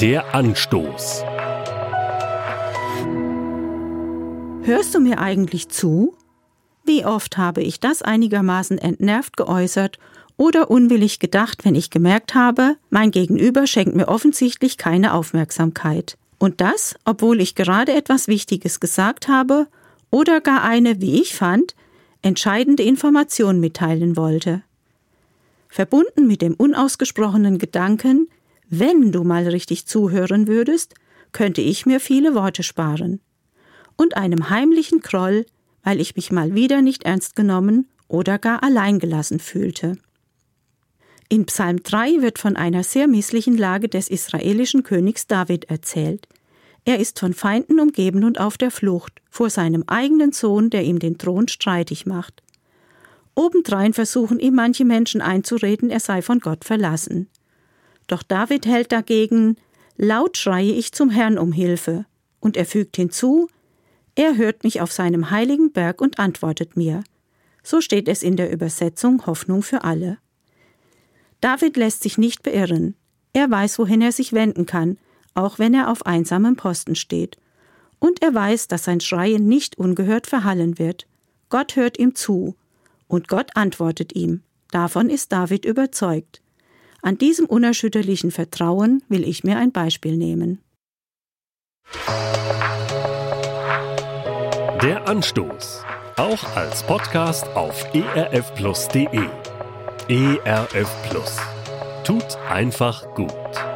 Der Anstoß. Hörst du mir eigentlich zu? Wie oft habe ich das einigermaßen entnervt geäußert oder unwillig gedacht, wenn ich gemerkt habe, mein Gegenüber schenkt mir offensichtlich keine Aufmerksamkeit. Und das, obwohl ich gerade etwas Wichtiges gesagt habe oder gar eine, wie ich fand, entscheidende Information mitteilen wollte. Verbunden mit dem unausgesprochenen Gedanken, wenn du mal richtig zuhören würdest, könnte ich mir viele Worte sparen. Und einem heimlichen Kroll, weil ich mich mal wieder nicht ernst genommen oder gar alleingelassen fühlte. In Psalm 3 wird von einer sehr misslichen Lage des israelischen Königs David erzählt. Er ist von Feinden umgeben und auf der Flucht vor seinem eigenen Sohn, der ihm den Thron streitig macht. Obendrein versuchen ihm manche Menschen einzureden, er sei von Gott verlassen. Doch David hält dagegen Laut schreie ich zum Herrn um Hilfe, und er fügt hinzu Er hört mich auf seinem heiligen Berg und antwortet mir. So steht es in der Übersetzung Hoffnung für alle. David lässt sich nicht beirren. Er weiß, wohin er sich wenden kann, auch wenn er auf einsamem Posten steht. Und er weiß, dass sein Schreien nicht ungehört verhallen wird. Gott hört ihm zu. Und Gott antwortet ihm. Davon ist David überzeugt. An diesem unerschütterlichen Vertrauen will ich mir ein Beispiel nehmen. Der Anstoß. Auch als Podcast auf erfplus.de. ERF Plus. Tut einfach gut.